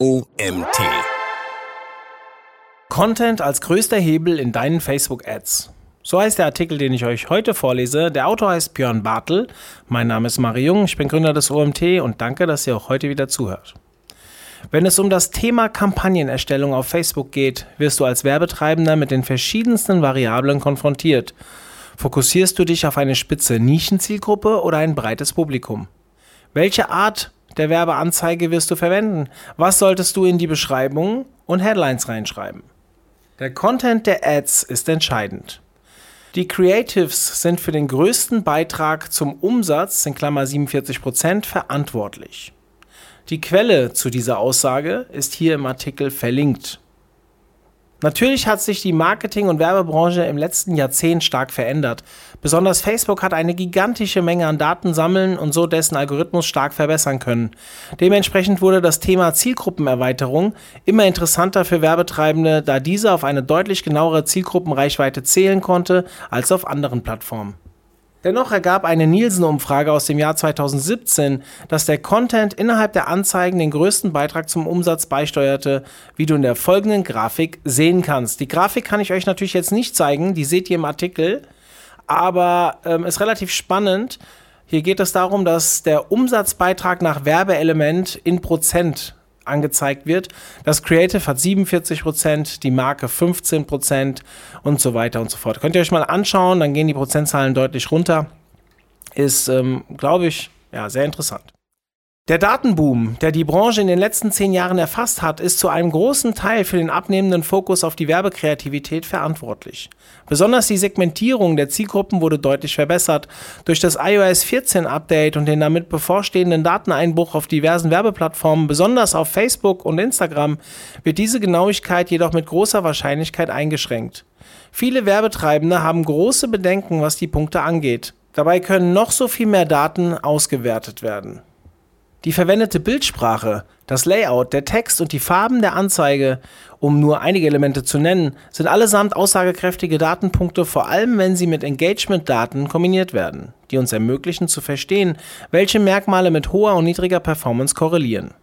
OMT. Content als größter Hebel in deinen Facebook-Ads. So heißt der Artikel, den ich euch heute vorlese. Der Autor heißt Björn Bartel. Mein Name ist Mario Jung, ich bin Gründer des OMT und danke, dass ihr auch heute wieder zuhört. Wenn es um das Thema Kampagnenerstellung auf Facebook geht, wirst du als Werbetreibender mit den verschiedensten Variablen konfrontiert. Fokussierst du dich auf eine spitze Nischenzielgruppe oder ein breites Publikum? Welche Art der Werbeanzeige wirst du verwenden? Was solltest du in die Beschreibung und Headlines reinschreiben? Der Content der Ads ist entscheidend. Die Creatives sind für den größten Beitrag zum Umsatz, in Klammer 47%, verantwortlich. Die Quelle zu dieser Aussage ist hier im Artikel verlinkt. Natürlich hat sich die Marketing- und Werbebranche im letzten Jahrzehnt stark verändert. Besonders Facebook hat eine gigantische Menge an Daten sammeln und so dessen Algorithmus stark verbessern können. Dementsprechend wurde das Thema Zielgruppenerweiterung immer interessanter für Werbetreibende, da diese auf eine deutlich genauere Zielgruppenreichweite zählen konnte als auf anderen Plattformen. Dennoch ergab eine Nielsen-Umfrage aus dem Jahr 2017, dass der Content innerhalb der Anzeigen den größten Beitrag zum Umsatz beisteuerte, wie du in der folgenden Grafik sehen kannst. Die Grafik kann ich euch natürlich jetzt nicht zeigen, die seht ihr im Artikel, aber ähm, ist relativ spannend. Hier geht es darum, dass der Umsatzbeitrag nach Werbeelement in Prozent angezeigt wird. Das Creative hat 47 Prozent, die Marke 15 Prozent und so weiter und so fort. Könnt ihr euch mal anschauen, dann gehen die Prozentzahlen deutlich runter. Ist, ähm, glaube ich, ja, sehr interessant. Der Datenboom, der die Branche in den letzten zehn Jahren erfasst hat, ist zu einem großen Teil für den abnehmenden Fokus auf die Werbekreativität verantwortlich. Besonders die Segmentierung der Zielgruppen wurde deutlich verbessert. Durch das iOS 14 Update und den damit bevorstehenden Dateneinbruch auf diversen Werbeplattformen, besonders auf Facebook und Instagram, wird diese Genauigkeit jedoch mit großer Wahrscheinlichkeit eingeschränkt. Viele Werbetreibende haben große Bedenken, was die Punkte angeht. Dabei können noch so viel mehr Daten ausgewertet werden. Die verwendete Bildsprache, das Layout, der Text und die Farben der Anzeige, um nur einige Elemente zu nennen, sind allesamt aussagekräftige Datenpunkte, vor allem wenn sie mit Engagement-Daten kombiniert werden, die uns ermöglichen zu verstehen, welche Merkmale mit hoher und niedriger Performance korrelieren.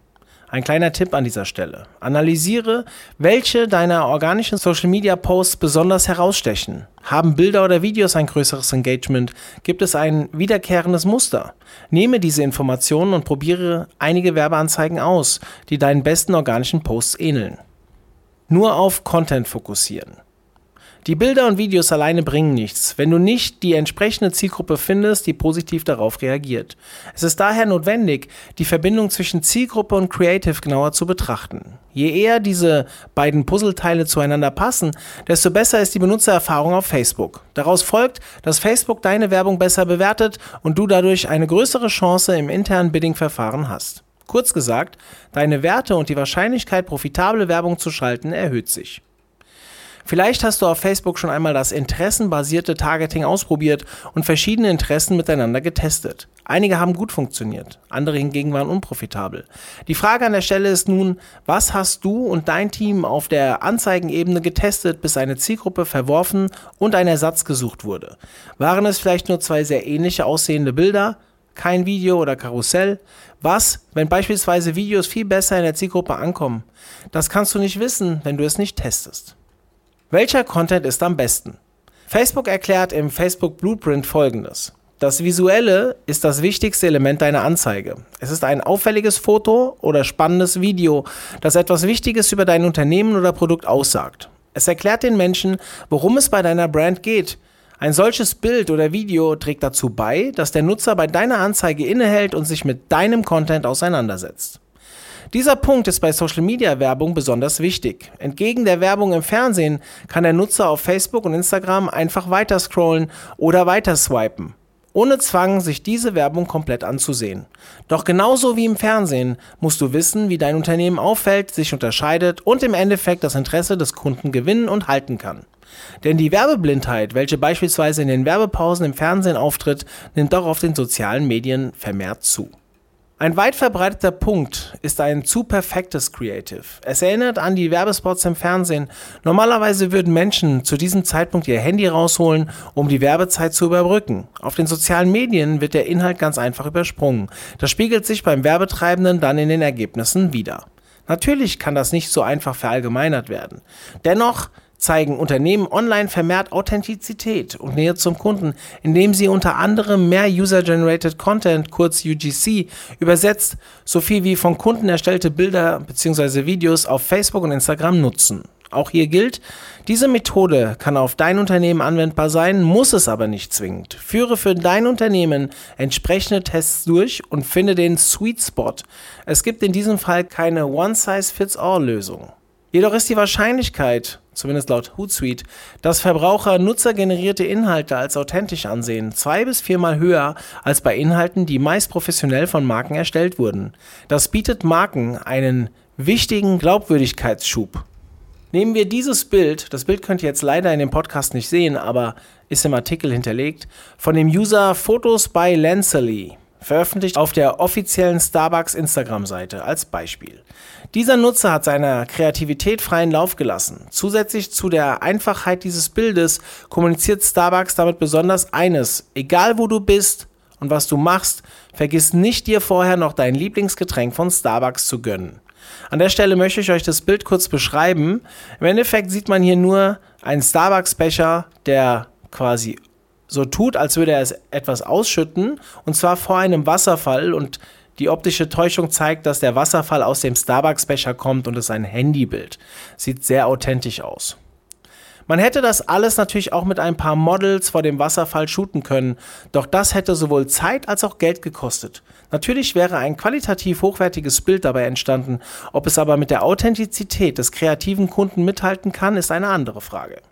Ein kleiner Tipp an dieser Stelle. Analysiere, welche deiner organischen Social Media Posts besonders herausstechen. Haben Bilder oder Videos ein größeres Engagement? Gibt es ein wiederkehrendes Muster? Nehme diese Informationen und probiere einige Werbeanzeigen aus, die deinen besten organischen Posts ähneln. Nur auf Content fokussieren. Die Bilder und Videos alleine bringen nichts, wenn du nicht die entsprechende Zielgruppe findest, die positiv darauf reagiert. Es ist daher notwendig, die Verbindung zwischen Zielgruppe und Creative genauer zu betrachten. Je eher diese beiden Puzzleteile zueinander passen, desto besser ist die Benutzererfahrung auf Facebook. Daraus folgt, dass Facebook deine Werbung besser bewertet und du dadurch eine größere Chance im internen Bidding-Verfahren hast. Kurz gesagt, deine Werte und die Wahrscheinlichkeit, profitable Werbung zu schalten, erhöht sich. Vielleicht hast du auf Facebook schon einmal das interessenbasierte Targeting ausprobiert und verschiedene Interessen miteinander getestet. Einige haben gut funktioniert, andere hingegen waren unprofitabel. Die Frage an der Stelle ist nun, was hast du und dein Team auf der Anzeigenebene getestet, bis eine Zielgruppe verworfen und ein Ersatz gesucht wurde? Waren es vielleicht nur zwei sehr ähnliche aussehende Bilder? kein Video oder Karussell? Was, wenn beispielsweise Videos viel besser in der Zielgruppe ankommen? Das kannst du nicht wissen, wenn du es nicht testest. Welcher Content ist am besten? Facebook erklärt im Facebook Blueprint folgendes. Das Visuelle ist das wichtigste Element deiner Anzeige. Es ist ein auffälliges Foto oder spannendes Video, das etwas Wichtiges über dein Unternehmen oder Produkt aussagt. Es erklärt den Menschen, worum es bei deiner Brand geht. Ein solches Bild oder Video trägt dazu bei, dass der Nutzer bei deiner Anzeige innehält und sich mit deinem Content auseinandersetzt. Dieser Punkt ist bei Social Media Werbung besonders wichtig. Entgegen der Werbung im Fernsehen kann der Nutzer auf Facebook und Instagram einfach weiter scrollen oder weiter swipen. Ohne Zwang, sich diese Werbung komplett anzusehen. Doch genauso wie im Fernsehen musst du wissen, wie dein Unternehmen auffällt, sich unterscheidet und im Endeffekt das Interesse des Kunden gewinnen und halten kann. Denn die Werbeblindheit, welche beispielsweise in den Werbepausen im Fernsehen auftritt, nimmt auch auf den sozialen Medien vermehrt zu. Ein weit verbreiteter Punkt ist ein zu perfektes Creative. Es erinnert an die Werbespots im Fernsehen. Normalerweise würden Menschen zu diesem Zeitpunkt ihr Handy rausholen, um die Werbezeit zu überbrücken. Auf den sozialen Medien wird der Inhalt ganz einfach übersprungen. Das spiegelt sich beim Werbetreibenden dann in den Ergebnissen wieder. Natürlich kann das nicht so einfach verallgemeinert werden. Dennoch zeigen Unternehmen online vermehrt Authentizität und Nähe zum Kunden, indem sie unter anderem mehr User-Generated Content, kurz UGC, übersetzt, so viel wie von Kunden erstellte Bilder bzw. Videos auf Facebook und Instagram nutzen. Auch hier gilt, diese Methode kann auf dein Unternehmen anwendbar sein, muss es aber nicht zwingend. Führe für dein Unternehmen entsprechende Tests durch und finde den Sweet Spot. Es gibt in diesem Fall keine One-Size-Fits-All-Lösung. Jedoch ist die Wahrscheinlichkeit, zumindest laut Hootsuite, dass Verbraucher nutzergenerierte Inhalte als authentisch ansehen, zwei bis viermal höher als bei Inhalten, die meist professionell von Marken erstellt wurden. Das bietet Marken einen wichtigen Glaubwürdigkeitsschub. Nehmen wir dieses Bild, das Bild könnt ihr jetzt leider in dem Podcast nicht sehen, aber ist im Artikel hinterlegt, von dem User Photos by Lanceley, veröffentlicht auf der offiziellen Starbucks Instagram-Seite als Beispiel. Dieser Nutzer hat seiner Kreativität freien Lauf gelassen. Zusätzlich zu der Einfachheit dieses Bildes kommuniziert Starbucks damit besonders eines, egal wo du bist und was du machst, vergiss nicht dir vorher noch dein Lieblingsgetränk von Starbucks zu gönnen. An der Stelle möchte ich euch das Bild kurz beschreiben. Im Endeffekt sieht man hier nur einen Starbucks-Becher, der quasi so tut, als würde er es etwas ausschütten, und zwar vor einem Wasserfall und die optische Täuschung zeigt, dass der Wasserfall aus dem Starbucks-Becher kommt und es ein Handybild. Sieht sehr authentisch aus. Man hätte das alles natürlich auch mit ein paar Models vor dem Wasserfall shooten können, doch das hätte sowohl Zeit als auch Geld gekostet. Natürlich wäre ein qualitativ hochwertiges Bild dabei entstanden, ob es aber mit der Authentizität des kreativen Kunden mithalten kann, ist eine andere Frage.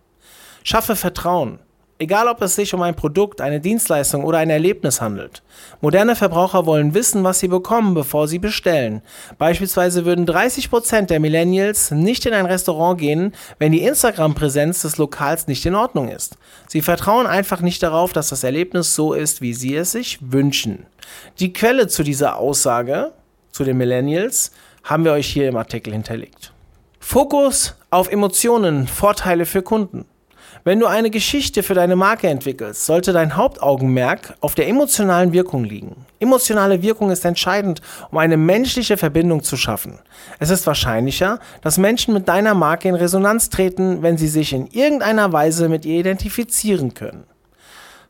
Schaffe Vertrauen. Egal, ob es sich um ein Produkt, eine Dienstleistung oder ein Erlebnis handelt. Moderne Verbraucher wollen wissen, was sie bekommen, bevor sie bestellen. Beispielsweise würden 30% der Millennials nicht in ein Restaurant gehen, wenn die Instagram-Präsenz des Lokals nicht in Ordnung ist. Sie vertrauen einfach nicht darauf, dass das Erlebnis so ist, wie sie es sich wünschen. Die Quelle zu dieser Aussage, zu den Millennials, haben wir euch hier im Artikel hinterlegt. Fokus auf Emotionen, Vorteile für Kunden. Wenn du eine Geschichte für deine Marke entwickelst, sollte dein Hauptaugenmerk auf der emotionalen Wirkung liegen. Emotionale Wirkung ist entscheidend, um eine menschliche Verbindung zu schaffen. Es ist wahrscheinlicher, dass Menschen mit deiner Marke in Resonanz treten, wenn sie sich in irgendeiner Weise mit ihr identifizieren können.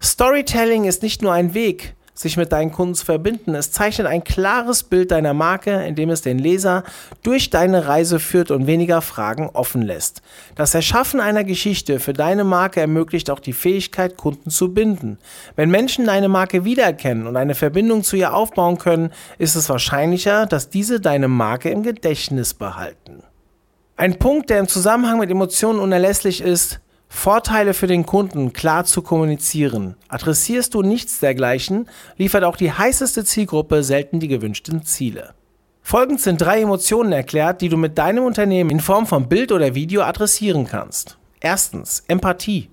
Storytelling ist nicht nur ein Weg, sich mit deinen Kunden zu verbinden. Es zeichnet ein klares Bild deiner Marke, indem es den Leser durch deine Reise führt und weniger Fragen offen lässt. Das Erschaffen einer Geschichte für deine Marke ermöglicht auch die Fähigkeit, Kunden zu binden. Wenn Menschen deine Marke wiedererkennen und eine Verbindung zu ihr aufbauen können, ist es wahrscheinlicher, dass diese deine Marke im Gedächtnis behalten. Ein Punkt, der im Zusammenhang mit Emotionen unerlässlich ist, Vorteile für den Kunden klar zu kommunizieren. Adressierst du nichts dergleichen, liefert auch die heißeste Zielgruppe selten die gewünschten Ziele. Folgend sind drei Emotionen erklärt, die du mit deinem Unternehmen in Form von Bild oder Video adressieren kannst. Erstens Empathie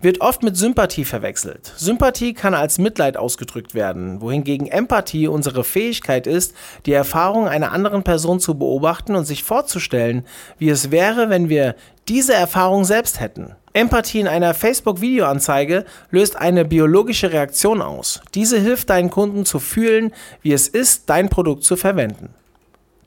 wird oft mit Sympathie verwechselt. Sympathie kann als Mitleid ausgedrückt werden, wohingegen Empathie unsere Fähigkeit ist, die Erfahrung einer anderen Person zu beobachten und sich vorzustellen, wie es wäre, wenn wir diese Erfahrung selbst hätten. Empathie in einer Facebook-Videoanzeige löst eine biologische Reaktion aus. Diese hilft deinen Kunden zu fühlen, wie es ist, dein Produkt zu verwenden.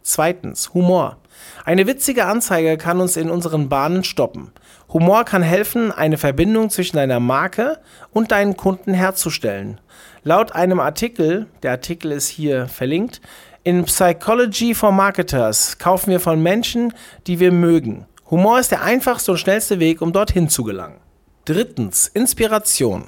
Zweitens, Humor. Eine witzige Anzeige kann uns in unseren Bahnen stoppen. Humor kann helfen, eine Verbindung zwischen deiner Marke und deinen Kunden herzustellen. Laut einem Artikel, der Artikel ist hier verlinkt, in Psychology for Marketers kaufen wir von Menschen, die wir mögen. Humor ist der einfachste und schnellste Weg, um dorthin zu gelangen. Drittens, Inspiration.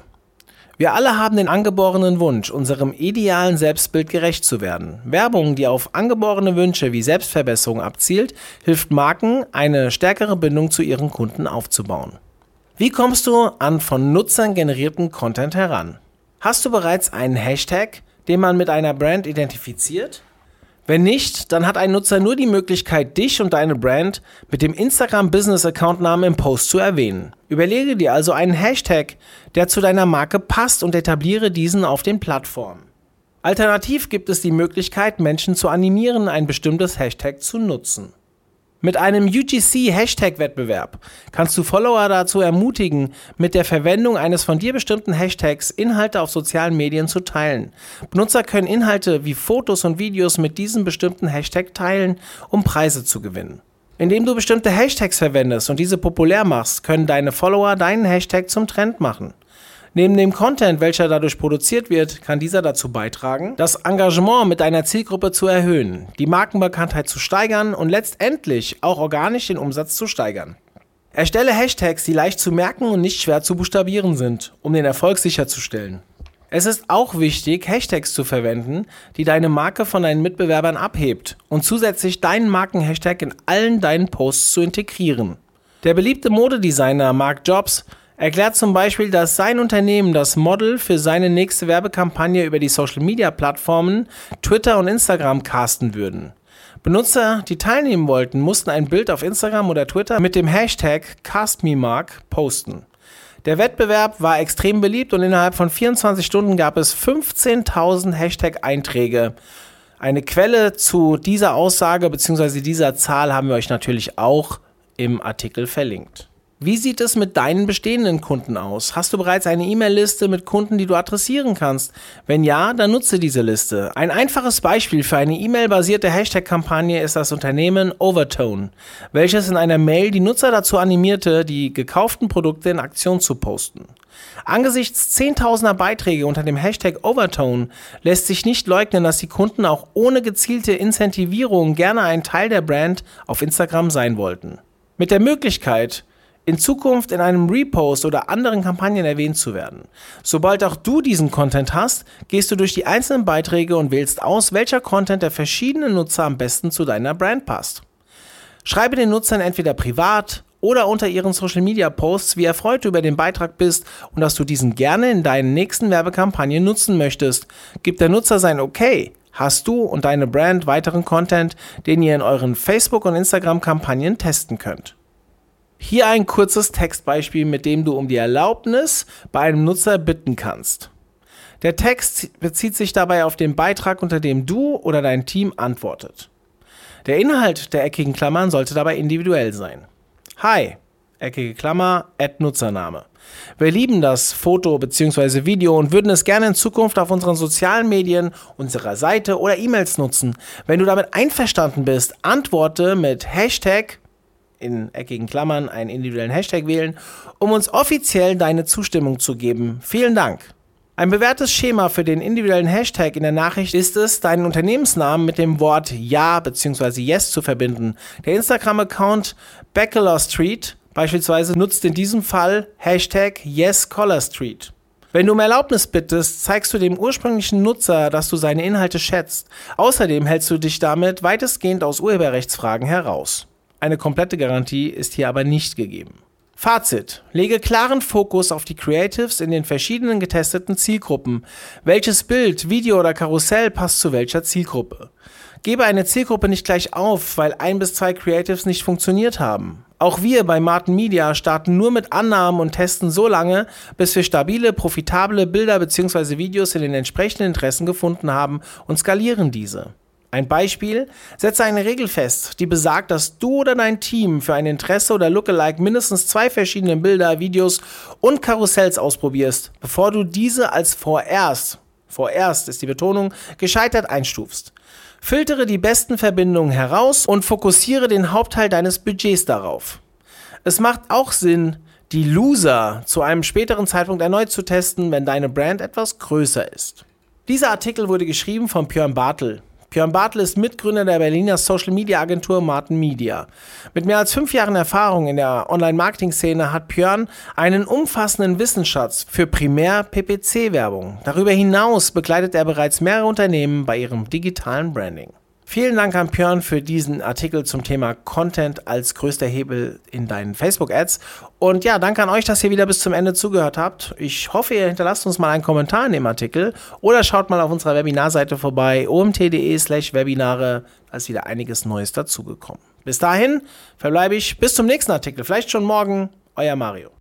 Wir alle haben den angeborenen Wunsch, unserem idealen Selbstbild gerecht zu werden. Werbung, die auf angeborene Wünsche wie Selbstverbesserung abzielt, hilft Marken, eine stärkere Bindung zu ihren Kunden aufzubauen. Wie kommst du an von Nutzern generierten Content heran? Hast du bereits einen Hashtag, den man mit einer Brand identifiziert? Wenn nicht, dann hat ein Nutzer nur die Möglichkeit, dich und deine Brand mit dem Instagram Business Account Namen im Post zu erwähnen. Überlege dir also einen Hashtag, der zu deiner Marke passt und etabliere diesen auf den Plattformen. Alternativ gibt es die Möglichkeit, Menschen zu animieren, ein bestimmtes Hashtag zu nutzen. Mit einem UGC-Hashtag-Wettbewerb kannst du Follower dazu ermutigen, mit der Verwendung eines von dir bestimmten Hashtags Inhalte auf sozialen Medien zu teilen. Benutzer können Inhalte wie Fotos und Videos mit diesem bestimmten Hashtag teilen, um Preise zu gewinnen. Indem du bestimmte Hashtags verwendest und diese populär machst, können deine Follower deinen Hashtag zum Trend machen. Neben dem Content, welcher dadurch produziert wird, kann dieser dazu beitragen, das Engagement mit deiner Zielgruppe zu erhöhen, die Markenbekanntheit zu steigern und letztendlich auch organisch den Umsatz zu steigern. Erstelle Hashtags, die leicht zu merken und nicht schwer zu buchstabieren sind, um den Erfolg sicherzustellen. Es ist auch wichtig, Hashtags zu verwenden, die deine Marke von deinen Mitbewerbern abhebt und zusätzlich deinen Markenhashtag in allen deinen Posts zu integrieren. Der beliebte Modedesigner Mark Jobs erklärt zum Beispiel, dass sein Unternehmen das Model für seine nächste Werbekampagne über die Social-Media-Plattformen Twitter und Instagram casten würden. Benutzer, die teilnehmen wollten, mussten ein Bild auf Instagram oder Twitter mit dem Hashtag CastMeMark posten. Der Wettbewerb war extrem beliebt und innerhalb von 24 Stunden gab es 15.000 Hashtag-Einträge. Eine Quelle zu dieser Aussage bzw. dieser Zahl haben wir euch natürlich auch im Artikel verlinkt. Wie sieht es mit deinen bestehenden Kunden aus? Hast du bereits eine E-Mail-Liste mit Kunden, die du adressieren kannst? Wenn ja, dann nutze diese Liste. Ein einfaches Beispiel für eine E-Mail-basierte Hashtag-Kampagne ist das Unternehmen Overtone, welches in einer Mail die Nutzer dazu animierte, die gekauften Produkte in Aktion zu posten. Angesichts zehntausender Beiträge unter dem Hashtag Overtone lässt sich nicht leugnen, dass die Kunden auch ohne gezielte Incentivierung gerne ein Teil der Brand auf Instagram sein wollten. Mit der Möglichkeit, in Zukunft in einem Repost oder anderen Kampagnen erwähnt zu werden. Sobald auch du diesen Content hast, gehst du durch die einzelnen Beiträge und wählst aus, welcher Content der verschiedenen Nutzer am besten zu deiner Brand passt. Schreibe den Nutzern entweder privat oder unter ihren Social Media Posts, wie erfreut du über den Beitrag bist und dass du diesen gerne in deinen nächsten Werbekampagnen nutzen möchtest. Gib der Nutzer sein Okay. Hast du und deine Brand weiteren Content, den ihr in euren Facebook- und Instagram-Kampagnen testen könnt. Hier ein kurzes Textbeispiel, mit dem du um die Erlaubnis bei einem Nutzer bitten kannst. Der Text bezieht sich dabei auf den Beitrag, unter dem du oder dein Team antwortet. Der Inhalt der eckigen Klammern sollte dabei individuell sein. Hi, eckige Klammer, Add Nutzername. Wir lieben das Foto bzw. Video und würden es gerne in Zukunft auf unseren sozialen Medien, unserer Seite oder E-Mails nutzen. Wenn du damit einverstanden bist, antworte mit Hashtag in eckigen Klammern einen individuellen Hashtag wählen, um uns offiziell deine Zustimmung zu geben. Vielen Dank. Ein bewährtes Schema für den individuellen Hashtag in der Nachricht ist es, deinen Unternehmensnamen mit dem Wort Ja bzw. Yes zu verbinden. Der Instagram-Account Bachelor Street beispielsweise nutzt in diesem Fall Hashtag YesCollarStreet. Wenn du um Erlaubnis bittest, zeigst du dem ursprünglichen Nutzer, dass du seine Inhalte schätzt. Außerdem hältst du dich damit weitestgehend aus Urheberrechtsfragen heraus. Eine komplette Garantie ist hier aber nicht gegeben. Fazit. Lege klaren Fokus auf die Creatives in den verschiedenen getesteten Zielgruppen. Welches Bild, Video oder Karussell passt zu welcher Zielgruppe? Gebe eine Zielgruppe nicht gleich auf, weil ein bis zwei Creatives nicht funktioniert haben. Auch wir bei Martin Media starten nur mit Annahmen und testen so lange, bis wir stabile, profitable Bilder bzw. Videos in den entsprechenden Interessen gefunden haben und skalieren diese. Ein Beispiel, setze eine Regel fest, die besagt, dass du oder dein Team für ein Interesse oder Lookalike mindestens zwei verschiedene Bilder, Videos und Karussells ausprobierst, bevor du diese als vorerst, vorerst ist die Betonung, gescheitert einstufst. Filtere die besten Verbindungen heraus und fokussiere den Hauptteil deines Budgets darauf. Es macht auch Sinn, die Loser zu einem späteren Zeitpunkt erneut zu testen, wenn deine Brand etwas größer ist. Dieser Artikel wurde geschrieben von Björn Bartel. Björn Bartel ist Mitgründer der Berliner Social Media Agentur Martin Media. Mit mehr als fünf Jahren Erfahrung in der Online-Marketing-Szene hat Björn einen umfassenden Wissensschatz für Primär-PPC-Werbung. Darüber hinaus begleitet er bereits mehrere Unternehmen bei ihrem digitalen Branding. Vielen Dank an Björn für diesen Artikel zum Thema Content als größter Hebel in deinen Facebook-Ads. Und ja, danke an euch, dass ihr wieder bis zum Ende zugehört habt. Ich hoffe, ihr hinterlasst uns mal einen Kommentar in dem Artikel oder schaut mal auf unserer Webinarseite vorbei, omt.de slash Webinare. Da ist wieder einiges Neues dazugekommen. Bis dahin verbleibe ich bis zum nächsten Artikel, vielleicht schon morgen. Euer Mario.